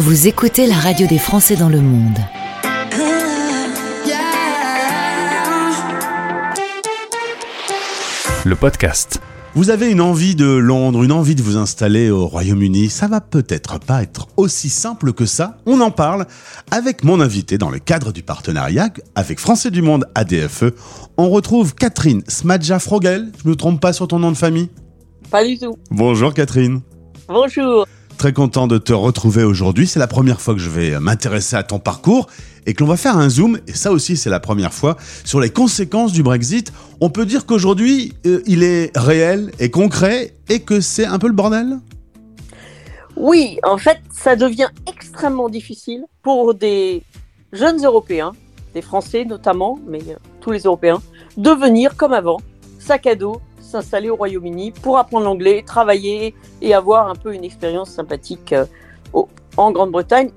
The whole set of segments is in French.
Vous écoutez la radio des Français dans le monde. Le podcast. Vous avez une envie de Londres, une envie de vous installer au Royaume-Uni, ça va peut-être pas être aussi simple que ça. On en parle avec mon invité dans le cadre du partenariat avec Français du Monde ADFE. On retrouve Catherine Smadja Frogel. Je me trompe pas sur ton nom de famille? Pas du tout. Bonjour Catherine. Bonjour. Très content de te retrouver aujourd'hui. C'est la première fois que je vais m'intéresser à ton parcours et que l'on va faire un zoom, et ça aussi c'est la première fois, sur les conséquences du Brexit. On peut dire qu'aujourd'hui, euh, il est réel et concret et que c'est un peu le bordel? Oui, en fait, ça devient extrêmement difficile pour des jeunes Européens, des Français notamment, mais euh, tous les Européens, de venir comme avant, sac à dos, s'installer au Royaume-Uni pour apprendre l'anglais, travailler et avoir un peu une expérience sympathique euh, en Grande-Bretagne.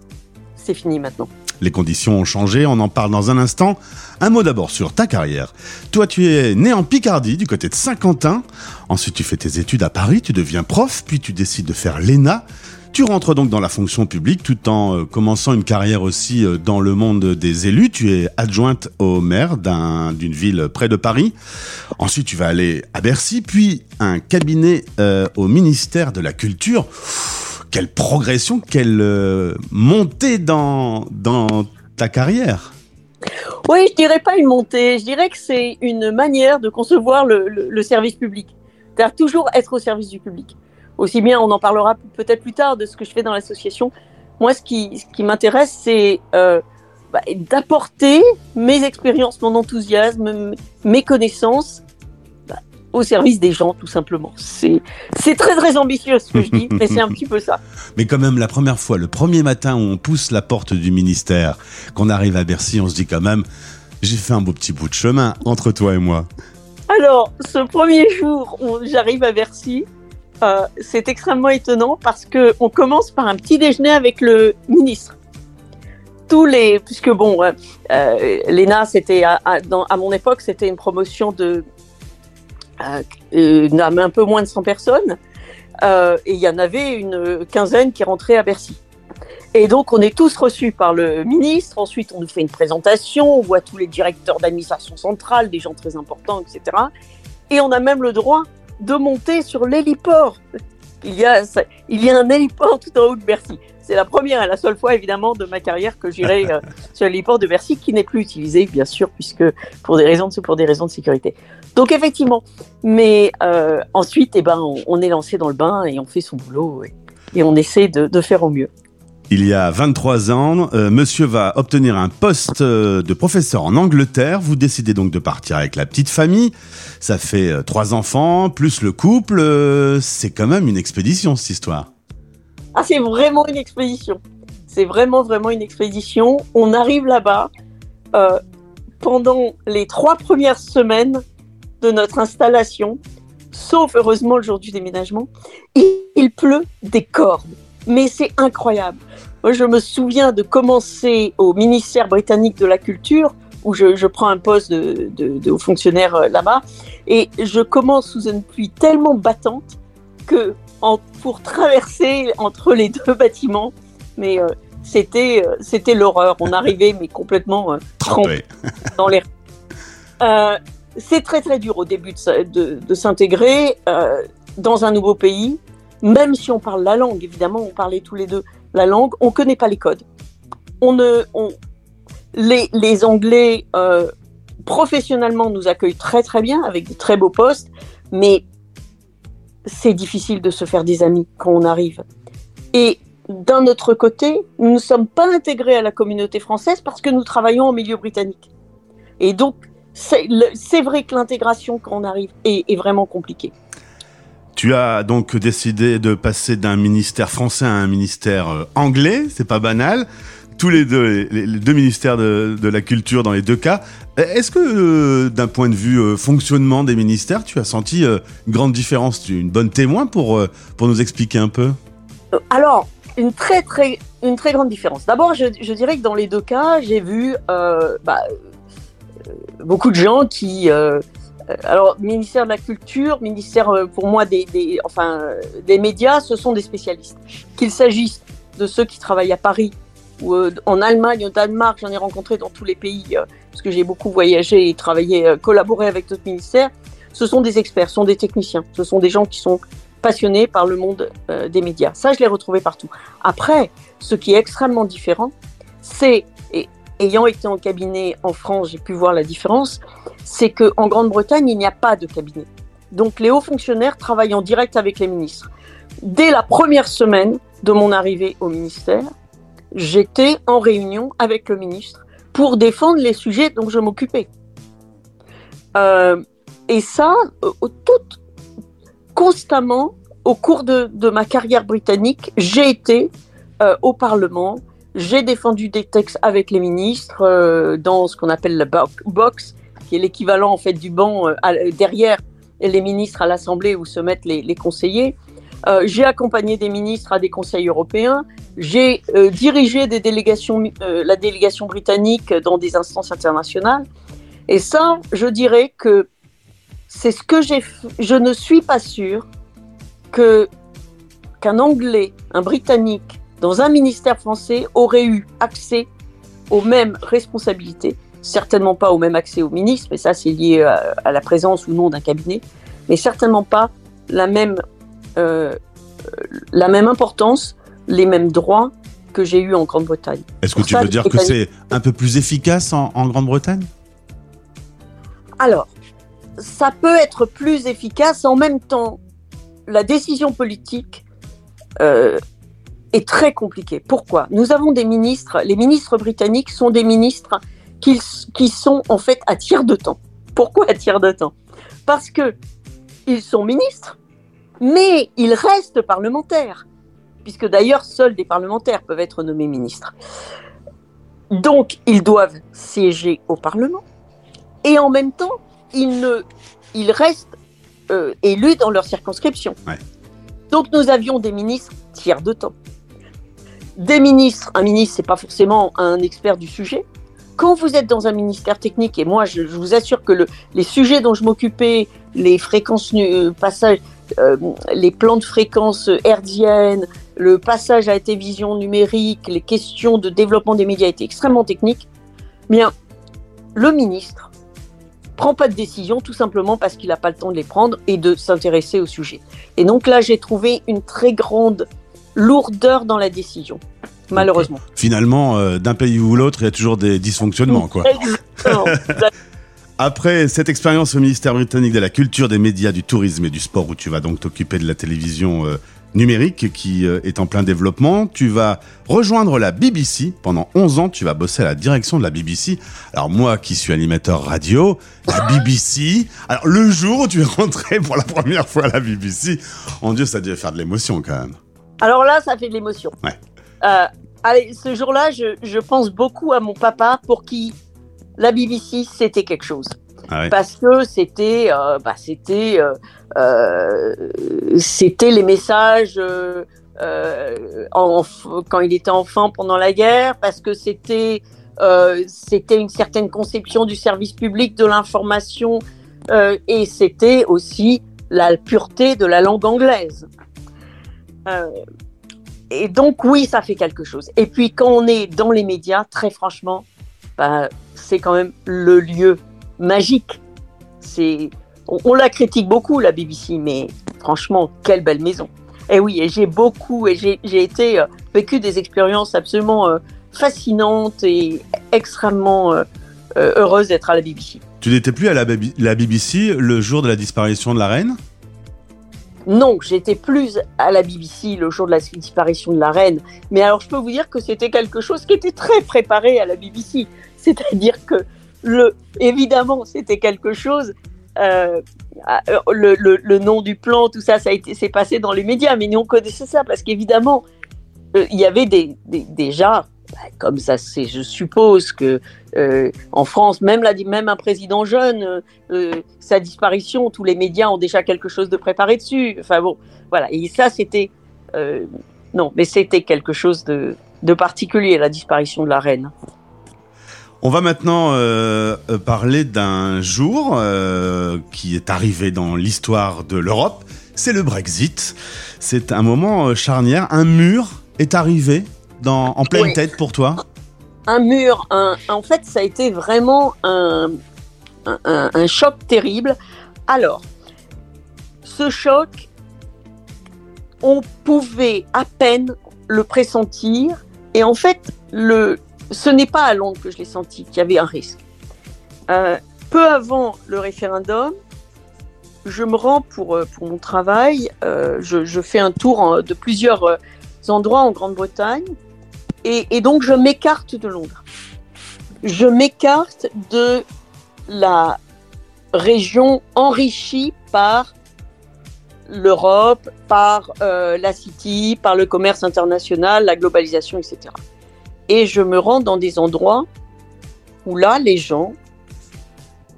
C'est fini maintenant. Les conditions ont changé, on en parle dans un instant. Un mot d'abord sur ta carrière. Toi, tu es né en Picardie, du côté de Saint-Quentin. Ensuite, tu fais tes études à Paris, tu deviens prof, puis tu décides de faire l'ENA. Tu rentres donc dans la fonction publique tout en euh, commençant une carrière aussi euh, dans le monde des élus. Tu es adjointe au maire d'un- d'une ville près de Paris. Ensuite, tu vas aller à Bercy, puis un cabinet euh, au ministère de la Culture. Quelle progression, quelle montée dans, ta carrière. Oui, je dirais pas une montée, je dirais que c'est une manière de concevoir le- le service public. C'est-à-dire toujours être au service du public. Aussi bien, on en parlera peut-être plus tard de ce que je fais dans l'association. Moi, ce qui, ce qui m'intéresse, c'est euh, bah, d'apporter mes expériences, mon enthousiasme, mes connaissances bah, au service des gens, tout simplement. C'est c'est très, très ambitieux ce que je dis, mais c'est un petit peu ça. Mais quand même, la première fois, le premier matin où on pousse la porte du ministère, qu'on arrive à Bercy, on se dit quand même, j'ai fait un beau petit bout de chemin entre toi et moi. Alors, ce premier jour où j'arrive à Bercy, euh, c'est extrêmement étonnant parce que on commence par un petit déjeuner avec le ministre. Tous les, puisque bon, euh, euh, l'ENA, c'était à, mon époque, c'était une promotion de euh, un peu moins de 100 personnes, et il y en avait une quinzaine qui rentraient à Bercy. Et donc, on est tous reçus par le ministre. Ensuite, on nous fait une présentation. On voit tous les directeurs d'administration centrale, des gens très importants, etc. Et on a même le droit de monter sur l'héliport. Il y a, ça- il y a un héliport tout en haut de Bercy. C'est la première et la seule fois, évidemment, de ma carrière que j'irai euh, sur l'héliport de Bercy, qui n'est plus utilisé, bien sûr, puisque pour des raisons, de- pour des raisons de sécurité. Donc, effectivement. Mais euh, ensuite, eh ben, on, on est lancé dans le bain et on fait son boulot et, et on essaie de, de faire au mieux. Il y a 23 ans, euh, monsieur va obtenir un poste euh, de professeur en Angleterre. Vous décidez donc de partir avec la petite famille. Ça fait euh, trois enfants, plus le couple. C'est quand même une expédition, cette histoire. Ah, c'est vraiment une expédition. C'est vraiment, vraiment une expédition. On arrive là-bas. pendant les trois premières semaines de notre installation, sauf heureusement le jour du déménagement, il pleut des cordes. Mais c'est incroyable. Moi, je me souviens de commencer au ministère britannique de la Culture, où je, je prends un poste de, de, fonctionnaire euh, là-bas, et je commence sous une pluie tellement battante que en- pour traverser entre les deux bâtiments, mais euh, c'était euh, c'était l'horreur. On arrivait mais complètement euh, Trempé. dans. Euh, c'est très très dur au début de, de- de s'intégrer dans un nouveau pays, même si on parle la langue. Évidemment, on parlait tous les deux la langue. On connaît pas les codes. Ne, les, Anglais euh, professionnellement nous accueillent très très bien avec de très beaux postes, mais c'est difficile de se faire des amis quand on arrive. Et d'un autre côté, nous ne sommes pas intégrés à la communauté française parce que nous travaillons en milieu britannique. Et donc, c'est vrai que l'intégration quand on arrive est vraiment compliquée. Tu as donc décidé de passer d'un ministère français à un ministère euh, anglais, c'est pas banal. Tous les deux, les, deux ministères de, de la culture dans les deux cas. Est-ce que, euh, d'un point de vue euh, fonctionnement des ministères, tu as senti euh, une grande différence Tu es une bonne témoin pour, euh, pour nous expliquer un peu? Euh, Alors, une très très une très grande différence. D'abord, je, dirais que dans les deux cas, j'ai vu euh, bah, euh, beaucoup de gens qui euh, euh, alors ministère de la culture, ministère euh, pour moi des, des enfin euh, des médias, ce sont des spécialistes. Qu'il s'agisse de ceux qui travaillent à Paris ou euh, en Allemagne, au Danemark, j'en ai rencontré dans tous les pays, euh, parce que j'ai beaucoup voyagé et travaillé, euh, collaboré avec d'autres ministères. Ce sont des experts, ce sont des techniciens, ce sont des gens qui sont passionnés par le monde euh, des médias. Ça, je l'ai retrouvé partout. Après, ce qui est extrêmement différent, c'est, ayant été en cabinet en France, j'ai pu voir la différence, c'est qu'en Grande-Bretagne, il n'y a pas de cabinet. Donc les hauts fonctionnaires travaillent en direct avec les ministres. Dès la première semaine de mon arrivée au ministère, j'étais en réunion avec le ministre pour défendre les sujets dont je m'occupais. Euh, et ça, euh, tout, constamment, au cours de, ma carrière britannique, j'ai été euh, au Parlement, j'ai défendu des textes avec les ministres euh, dans ce qu'on appelle la bo- box, qui est l'équivalent en fait du banc euh, à- derrière les ministres à l'Assemblée où se mettent les, les conseillers. Euh, j'ai accompagné des ministres à des conseils européens. J'ai euh, dirigé des délégations, euh, la délégation britannique dans des instances internationales. Et ça, je dirais que c'est ce que j'ai. Je ne suis pas sûre que qu'un Anglais, un Britannique, dans un ministère français aurait eu accès aux mêmes responsabilités. Certainement pas au même accès au ministre, mais ça c'est lié à, à la présence ou non d'un cabinet, mais certainement pas la même euh, la même importance, les mêmes droits que j'ai eu en Grande-Bretagne. Est-ce que tu ça, veux dire que c'est un peu plus efficace en, en Grande-Bretagne? Alors, ça peut être plus efficace. En même temps, la décision politique euh, est très compliquée. Pourquoi? Nous avons des ministres, les ministres britanniques sont des ministres qui, qui sont en fait à tiers de temps. Pourquoi à tiers de temps? Parce que ils sont ministres, mais ils restent parlementaires, puisque d'ailleurs seuls des parlementaires peuvent être nommés ministres. Donc, ils doivent siéger au Parlement, et en même temps, ils, ne, ils restent euh, élus dans leur circonscription. Ouais. Donc, nous avions des ministres tiers de temps. Des ministres, un ministre, c'est pas forcément un expert du sujet. Quand vous êtes dans un ministère technique, et moi, je, vous assure que le, les sujets dont je m'occupais, les fréquences, euh, passages, euh, les plans de fréquences hertziennes, le passage à la télévision numérique, les questions de développement des médias étaient extrêmement techniques. Bien, le ministre prend pas de décision tout simplement parce qu'il n'a pas le temps de les prendre et de s'intéresser au sujet. Et donc là, j'ai trouvé une très grande lourdeur dans la décision, malheureusement. Finalement, euh, d'un pays ou l'autre, il y a toujours des dysfonctionnements, quoi. Exactement. Après cette expérience au ministère britannique de la culture, des médias, du tourisme et du sport, où tu vas donc t'occuper de la télévision euh, numérique qui euh, est en plein développement, tu vas rejoindre la BBC. Pendant 11 ans, tu vas bosser à la direction de la BBC. Alors moi, qui suis animateur radio, la BBC. Alors le jour où tu es rentré pour la première fois à la BBC, en Dieu, ça devait faire de l'émotion quand même. Alors là, ça fait de l'émotion. Ouais. Euh, allez, ce jour-là, je, je pense beaucoup à mon papa pour qui la BBC, c'était quelque chose. Ah ouais. Parce que c'était, euh, bah, c'était, euh, euh, c'était les messages en- quand il était enfant pendant la guerre, parce que c'était, euh, c'était une certaine conception du service public, de l'information, euh, et c'était aussi la pureté de la langue anglaise. Euh, et donc oui, ça fait quelque chose. Et puis quand on est dans les médias, très franchement, bah, c'est quand même le lieu magique. C'est, on, la critique beaucoup la BBC, mais franchement, quelle belle maison. Et oui, et j'ai beaucoup, et j'ai été euh, vécu des expériences absolument euh, fascinantes et extrêmement euh, euh, heureuse d'être à la BBC. Tu n'étais plus à la BBC le jour de la disparition de la reine? Non, j'étais plus à la BBC le jour de la disparition de la reine. Mais alors, je peux vous dire que c'était quelque chose qui était très préparé à la BBC. C'est-à-dire que, le, évidemment, c'était quelque chose. euh, euh, le, le- le nom du plan, tout ça, ça a été, c'est passé dans les médias, mais nous on connaissait ça parce qu'évidemment, euh, il y avait des, des- déjà, comme ça, c'est, je suppose que euh, en France, même, la, même un président jeune, euh, euh, sa disparition, tous les médias ont déjà quelque chose de préparé dessus. Enfin bon, voilà. Et ça, c'était non, mais c'était quelque chose de, de particulier, la disparition de la reine. On va maintenant parler d'un jour qui est arrivé dans l'histoire de l'Europe. C'est le Brexit. C'est un moment charnière, un mur est arrivé dans, en pleine Oui. tête pour toi un mur. Un, en fait, ça a été vraiment un, un, un- un choc terrible. Alors, ce choc, on pouvait à peine le pressentir. Et en fait, le, ce n'est pas à Londres que je l'ai senti qu'il y avait un risque. Euh, peu avant le référendum, je me rends pour, euh, pour mon travail. euh, je, je fais un tour en- de plusieurs endroits en Grande-Bretagne. Et, et donc, je m'écarte de Londres. Je m'écarte de la région enrichie par l'Europe, par euh, la City, par le commerce international, la globalisation, etc. Et je me rends dans des endroits où là, les gens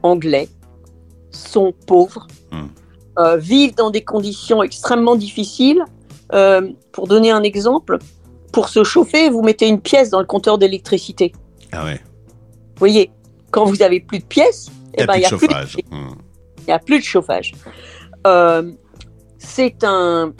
anglais sont pauvres, Hmm. euh, vivent dans des conditions extrêmement difficiles. Euh, pour donner un exemple, pour se chauffer, vous mettez une pièce dans le compteur d'électricité. Ah ouais, Vous voyez, quand vous avez plus de pièces, il eh n'y a ben, a Hmm. n'y a plus de chauffage. Euh, c'est un,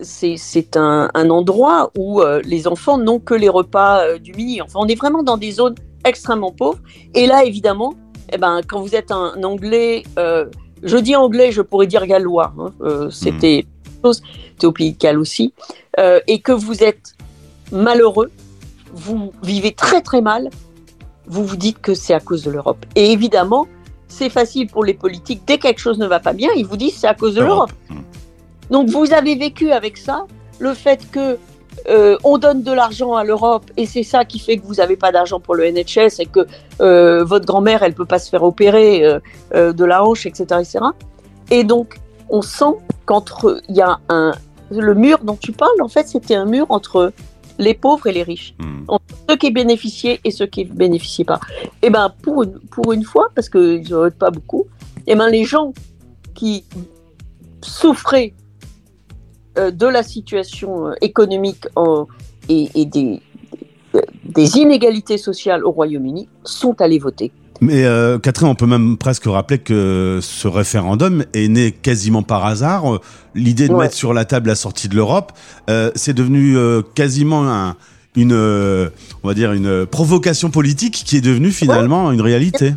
c'est, un, un endroit où euh, les enfants n'ont que les repas euh, du midi. Enfin, on est vraiment dans des zones extrêmement pauvres. Et là, évidemment, eh ben, quand vous êtes un, Anglais, je dis anglais, je pourrais dire gallois. hein, euh, c'était chose, c'était au Pays de Galles aussi. et que vous êtes malheureux, vous vivez très très mal, vous vous dites que c'est à cause de l'Europe. Et évidemment, c'est facile pour les politiques. Dès que quelque chose ne va pas bien, ils vous disent c'est à cause de l'Europe. Hmm. Donc vous avez vécu avec ça le fait que euh, on donne de l'argent à l'Europe et c'est ça qui fait que vous n'avez pas d'argent pour le NHS et que euh, votre grand-mère elle peut pas se faire opérer euh, de la hanche, etc., etc. Et donc on sent qu'entre il y a un le mur dont tu parles en fait c'était un mur entre les pauvres et les riches Hmm. ceux qui bénéficiaient et ceux qui ne bénéficiaient pas. Et ben pour une, pour une fois, parce qu'ils n'en pas beaucoup, et ben les gens qui souffraient euh, de la situation euh, économique en- et, et des, des inégalités sociales au Royaume-Uni sont allés voter. Mais euh, Catherine, on peut même presque rappeler que ce référendum est né quasiment par hasard. L'idée de Ouais. mettre sur la table la sortie de l'Europe, euh, c'est devenu euh, quasiment un- une, on va dire une provocation politique qui est devenue finalement une réalité.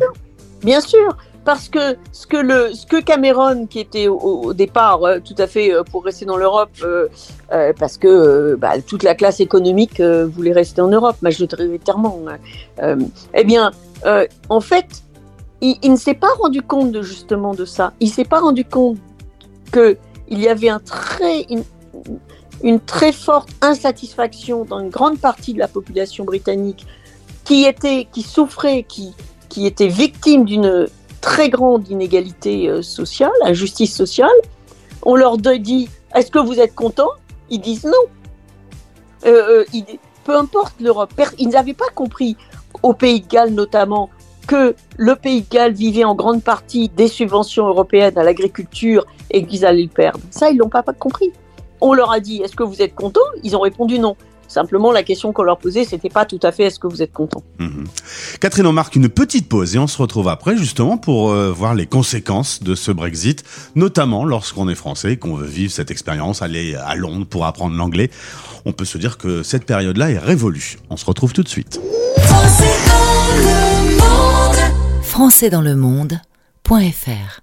Bien sûr, parce que ce que, le, ce que Cameron, qui était au, au départ euh, tout à fait euh, pour rester dans l'Europe, euh, parce que bah, toute la classe économique voulait rester en Europe, majoritairement, euh, eh bien, euh, en fait, il, ne s'est pas rendu compte de, justement de ça. Il s'est pas rendu compte que il y avait une, très forte insatisfaction dans une grande partie de la population britannique qui était, qui souffrait, qui, était victime d'une très grande inégalité euh, sociale, injustice sociale. On leur dit Est-ce que vous êtes contents? Ils disent non. Euh, peu importe l'Europe. Ils n'avaient pas compris, au Pays de Galles notamment, que le Pays de Galles vivait en grande partie des subventions européennes à l'agriculture et qu'ils allaient le perdre. Ça, ils l'ont pas, pas compris. On leur a dit Est-ce que vous êtes contents? Ils ont répondu non. Simplement, la question qu'on leur posait, c'était pas tout à fait Est-ce que vous êtes contents? Mhm. Catherine, on marque une petite pause et on se retrouve après justement pour euh, voir les conséquences de ce Brexit, notamment lorsqu'on est français et qu'on veut vivre cette expérience, aller à Londres pour apprendre l'anglais. On peut se dire que cette période-là est révolue. On se retrouve tout de suite. Français dans le monde.fr